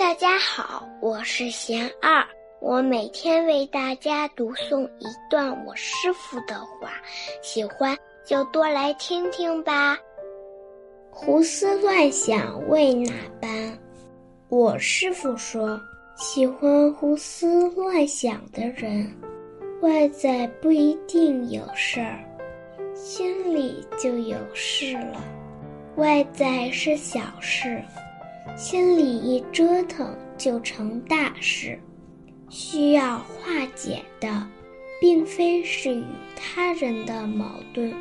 大家好，我是贤二，我每天为大家读诵一段我师傅的话，喜欢就多来听听吧。胡思乱想为哪般？我师傅说，喜欢胡思乱想的人，外在不一定有事儿，心里就有事了。外在是小事。心里一折腾就成大事，需要化解的，并非是与他人的矛盾，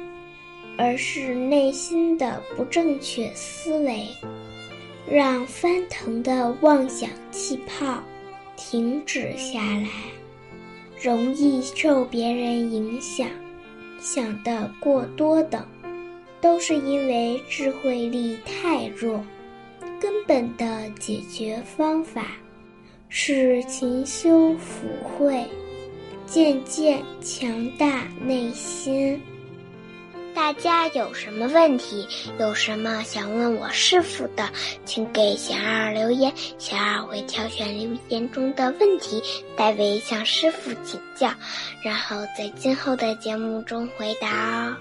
而是内心的不正确思维。让翻腾的妄想气泡停止下来，容易受别人影响，想的过多等，都是因为智慧力太弱。根本的解决方法是勤修福慧，渐渐强大内心。大家有什么问题，有什么想问我师傅的，请给小二留言，小二会挑选留言中的问题，代为向师傅请教，然后在今后的节目中回答哦。